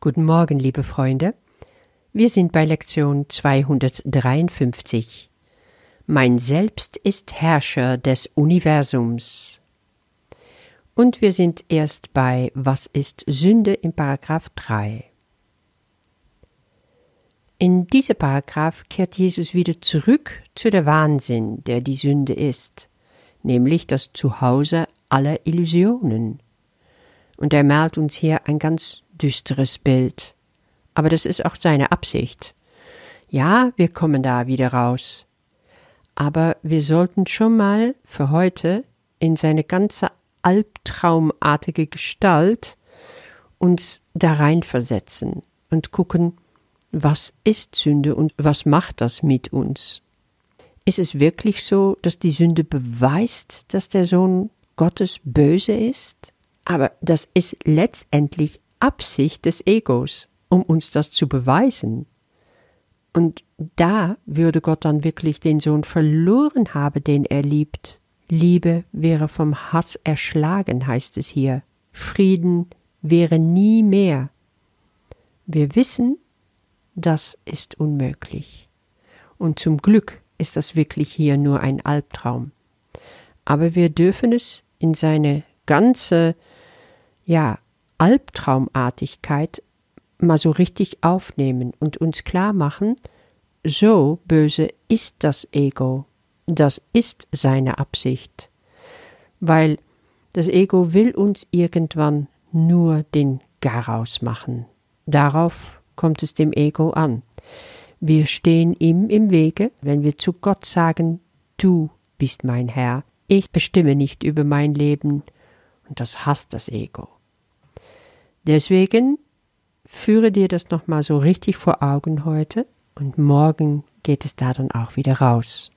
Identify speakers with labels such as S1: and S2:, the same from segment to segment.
S1: Guten Morgen, liebe Freunde. Wir sind bei Lektion 253. Mein Selbst ist Herrscher des Universums. Und wir sind erst bei Was ist Sünde im Paragraph 3. In diesem Paragraph kehrt Jesus wieder zurück zu der Wahnsinn, der die Sünde ist, nämlich das Zuhause aller Illusionen. Und er malt uns hier ein ganz düsteres Bild. Aber das ist auch seine Absicht. Ja, wir kommen da wieder raus. Aber wir sollten schon mal für heute in seine ganze albtraumartige Gestalt uns da reinversetzen und gucken, was ist Sünde und was macht das mit uns? Ist es wirklich so, dass die Sünde beweist, dass der Sohn Gottes böse ist? Aber das ist letztendlich Absicht des Egos, um uns das zu beweisen. Und da würde Gott dann wirklich den Sohn verloren haben, den er liebt. Liebe wäre vom Hass erschlagen, heißt es hier. Frieden wäre nie mehr. Wir wissen, das ist unmöglich. Und zum Glück ist das wirklich hier nur ein Albtraum. Aber wir dürfen es in seine ganze, ja, Albtraumartigkeit mal so richtig aufnehmen und uns klar machen, so böse ist das Ego das ist seine Absicht, weil das Ego will uns irgendwann nur den Garaus machen. Darauf kommt es dem Ego an. Wir stehen ihm im Wege, wenn wir zu Gott sagen, du bist mein Herr, ich bestimme nicht über mein Leben, und das hasst das Ego. Deswegen führe dir das nochmal so richtig vor Augen heute, und morgen geht es da dann auch wieder raus.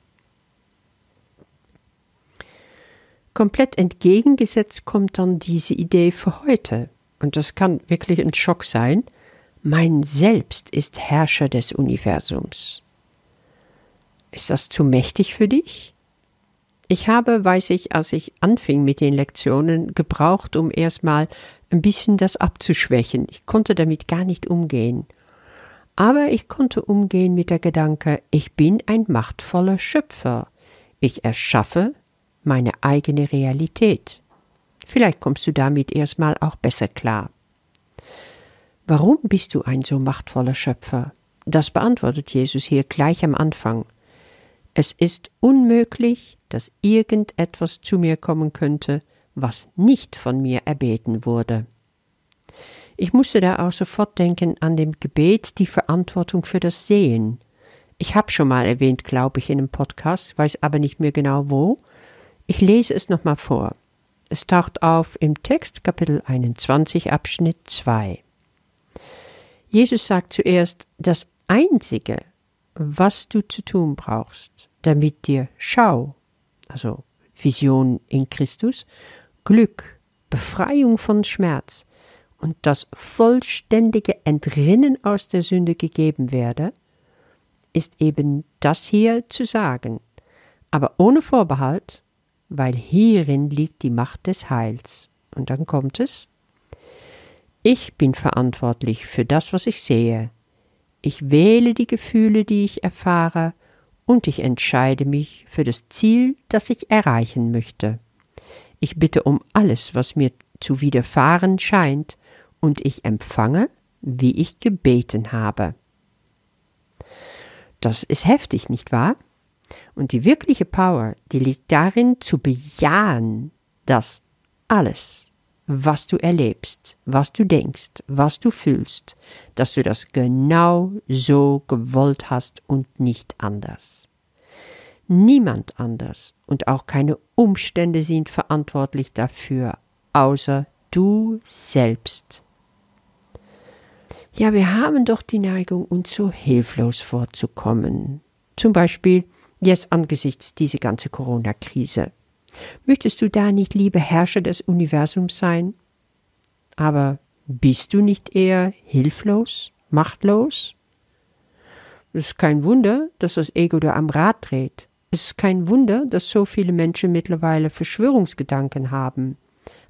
S1: Komplett entgegengesetzt kommt dann diese Idee für heute. Und das kann wirklich ein Schock sein. Mein Selbst ist Herrscher des Universums. Ist das zu mächtig für dich? Ich habe, weiß ich, als ich anfing mit den Lektionen, gebraucht, um erstmal ein bisschen das abzuschwächen. Ich konnte damit gar nicht umgehen. Aber ich konnte umgehen mit der Gedanke, ich bin ein machtvoller Schöpfer. Ich erschaffe, meine eigene Realität. Vielleicht kommst du damit erstmal auch besser klar. Warum bist du ein so machtvoller Schöpfer? Das beantwortet Jesus hier gleich am Anfang. Es ist unmöglich, dass irgendetwas zu mir kommen könnte, was nicht von mir erbeten wurde. Ich musste da auch sofort denken an dem Gebet die Verantwortung für das Sehen. Ich habe schon mal erwähnt, glaube ich, in einem Podcast, weiß aber nicht mehr genau wo, ich lese es nochmal vor. Es taucht auf im Text Kapitel 21 Abschnitt 2. Jesus sagt zuerst, das Einzige, was du zu tun brauchst, damit dir Schau, also Vision in Christus, Glück, Befreiung von Schmerz und das vollständige Entrinnen aus der Sünde gegeben werde, ist eben das hier zu sagen, aber ohne Vorbehalt weil hierin liegt die Macht des Heils. Und dann kommt es. Ich bin verantwortlich für das, was ich sehe. Ich wähle die Gefühle, die ich erfahre, und ich entscheide mich für das Ziel, das ich erreichen möchte. Ich bitte um alles, was mir zu widerfahren scheint, und ich empfange, wie ich gebeten habe. Das ist heftig, nicht wahr? Und die wirkliche Power, die liegt darin zu bejahen, dass alles, was du erlebst, was du denkst, was du fühlst, dass du das genau so gewollt hast und nicht anders. Niemand anders und auch keine Umstände sind verantwortlich dafür, außer du selbst. Ja, wir haben doch die Neigung, uns so hilflos vorzukommen. Zum Beispiel, jetzt angesichts dieser ganzen Corona-Krise. Möchtest du da nicht lieber Herrscher des Universums sein? Aber bist du nicht eher hilflos, machtlos? Es ist kein Wunder, dass das Ego da am Rad dreht. Es ist kein Wunder, dass so viele Menschen mittlerweile Verschwörungsgedanken haben.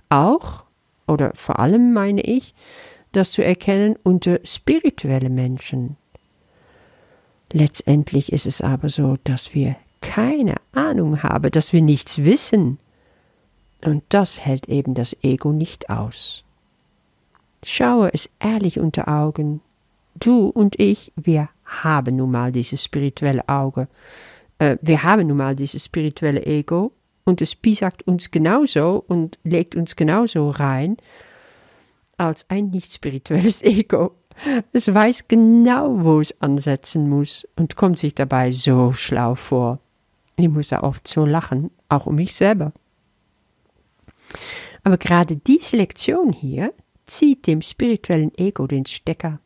S1: Auch, oder vor allem meine ich, das zu erkennen unter spirituelle Menschen. Letztendlich ist es aber so, dass wir keine Ahnung haben, dass wir nichts wissen. Und das hält eben das Ego nicht aus. Schaue es ehrlich unter Augen. Du und ich, wir haben nun mal dieses spirituelle Auge. Äh, wir haben nun mal dieses spirituelle Ego und es pisagt uns genauso und legt uns genauso rein als ein nicht spirituelles Ego. Es weiß genau, wo es ansetzen muss und kommt sich dabei so schlau vor. Ich muss da oft so lachen, auch um mich selber. Aber gerade diese Lektion hier zieht dem spirituellen Ego den Stecker,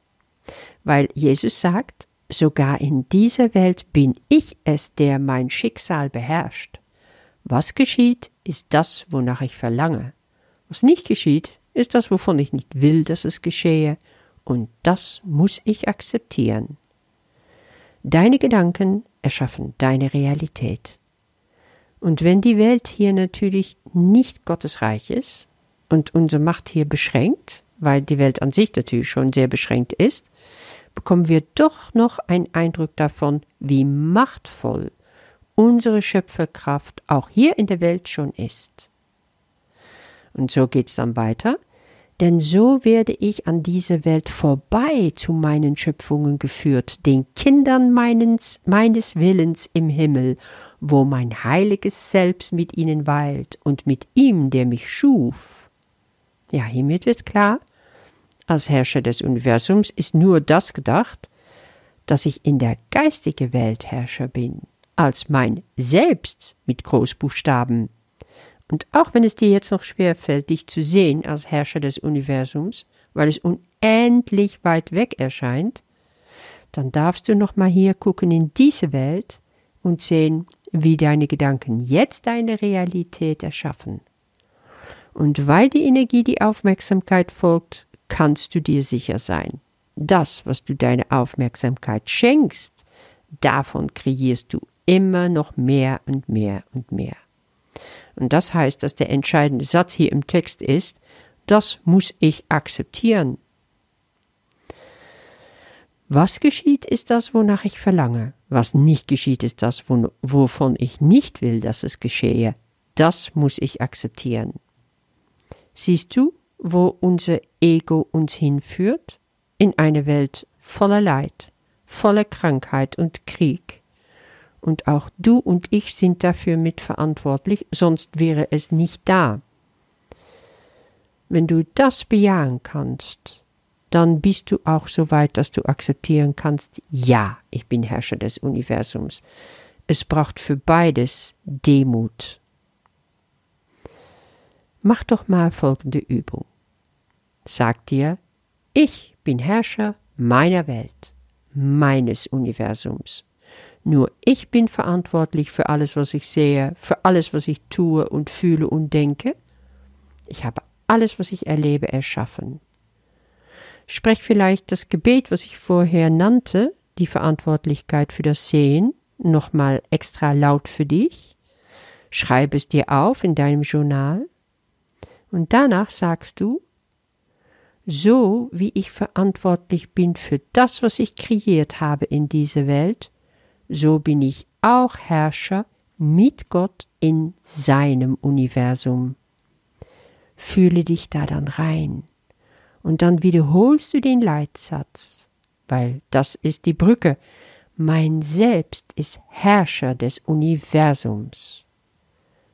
S1: weil Jesus sagt, sogar in dieser Welt bin ich es, der mein Schicksal beherrscht. Was geschieht, ist das, wonach ich verlange. Was nicht geschieht, ist das, wovon ich nicht will, dass es geschehe, und das muss ich akzeptieren. Deine Gedanken erschaffen deine Realität. Und wenn die Welt hier natürlich nicht Gottes Reich ist und unsere Macht hier beschränkt, weil die Welt an sich natürlich schon sehr beschränkt ist, bekommen wir doch noch einen Eindruck davon, wie machtvoll unsere Schöpferkraft auch hier in der Welt schon ist. Und so geht's dann weiter denn so werde ich an dieser Welt vorbei zu meinen Schöpfungen geführt, den Kindern meines, meines Willens im Himmel, wo mein heiliges Selbst mit ihnen weilt und mit ihm, der mich schuf. Ja, hiermit wird klar, als Herrscher des Universums ist nur das gedacht, dass ich in der geistigen Welt Herrscher bin, als mein Selbst mit Großbuchstaben und auch wenn es dir jetzt noch schwer fällt, dich zu sehen als Herrscher des Universums, weil es unendlich weit weg erscheint, dann darfst du noch mal hier gucken in diese Welt und sehen, wie deine Gedanken jetzt deine Realität erschaffen. Und weil die Energie die Aufmerksamkeit folgt, kannst du dir sicher sein, das, was du deine Aufmerksamkeit schenkst, davon kreierst du immer noch mehr und mehr und mehr. Und das heißt, dass der entscheidende Satz hier im Text ist, das muss ich akzeptieren. Was geschieht, ist das, wonach ich verlange. Was nicht geschieht, ist das, wovon ich nicht will, dass es geschehe. Das muss ich akzeptieren. Siehst du, wo unser Ego uns hinführt? In eine Welt voller Leid, voller Krankheit und Krieg und auch du und ich sind dafür mitverantwortlich, sonst wäre es nicht da. Wenn du das bejahen kannst, dann bist du auch so weit, dass du akzeptieren kannst, ja, ich bin Herrscher des Universums. Es braucht für beides Demut. Mach doch mal folgende Übung. Sag dir, ich bin Herrscher meiner Welt, meines Universums. Nur ich bin verantwortlich für alles, was ich sehe, für alles, was ich tue und fühle und denke. Ich habe alles, was ich erlebe, erschaffen. Sprech vielleicht das Gebet, was ich vorher nannte, die Verantwortlichkeit für das Sehen, nochmal extra laut für dich. Schreib es dir auf in deinem Journal. Und danach sagst du, so wie ich verantwortlich bin für das, was ich kreiert habe in dieser Welt, so bin ich auch Herrscher mit Gott in seinem Universum. Fühle dich da dann rein und dann wiederholst du den Leitsatz, weil das ist die Brücke. Mein Selbst ist Herrscher des Universums.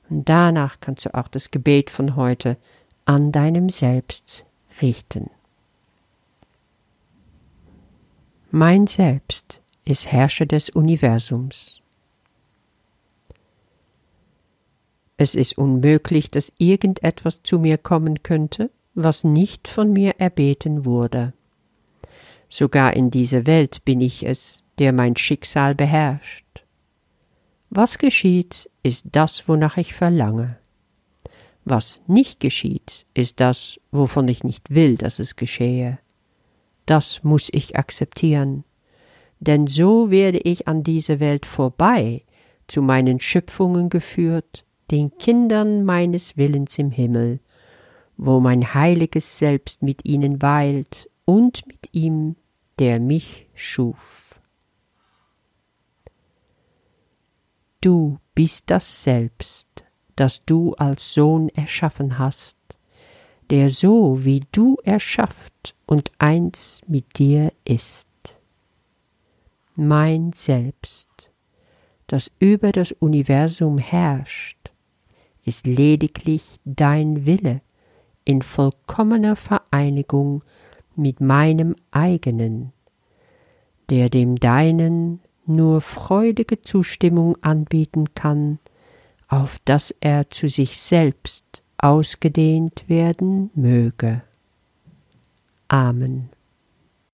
S1: Und danach kannst du auch das Gebet von heute an deinem Selbst richten. Mein Selbst ist Herrscher des Universums. Es ist unmöglich, dass irgendetwas zu mir kommen könnte, was nicht von mir erbeten wurde. Sogar in dieser Welt bin ich es, der mein Schicksal beherrscht. Was geschieht, ist das, wonach ich verlange. Was nicht geschieht, ist das, wovon ich nicht will, dass es geschehe. Das muss ich akzeptieren denn so werde ich an dieser Welt vorbei, zu meinen Schöpfungen geführt, den Kindern meines Willens im Himmel, wo mein heiliges Selbst mit ihnen weilt und mit ihm, der mich schuf. Du bist das Selbst, das du als Sohn erschaffen hast, der so wie du erschafft und eins mit dir ist. Mein Selbst, das über das Universum herrscht, ist lediglich dein Wille in vollkommener Vereinigung mit meinem eigenen, der dem deinen nur freudige Zustimmung anbieten kann, auf dass er zu sich selbst ausgedehnt werden möge. Amen.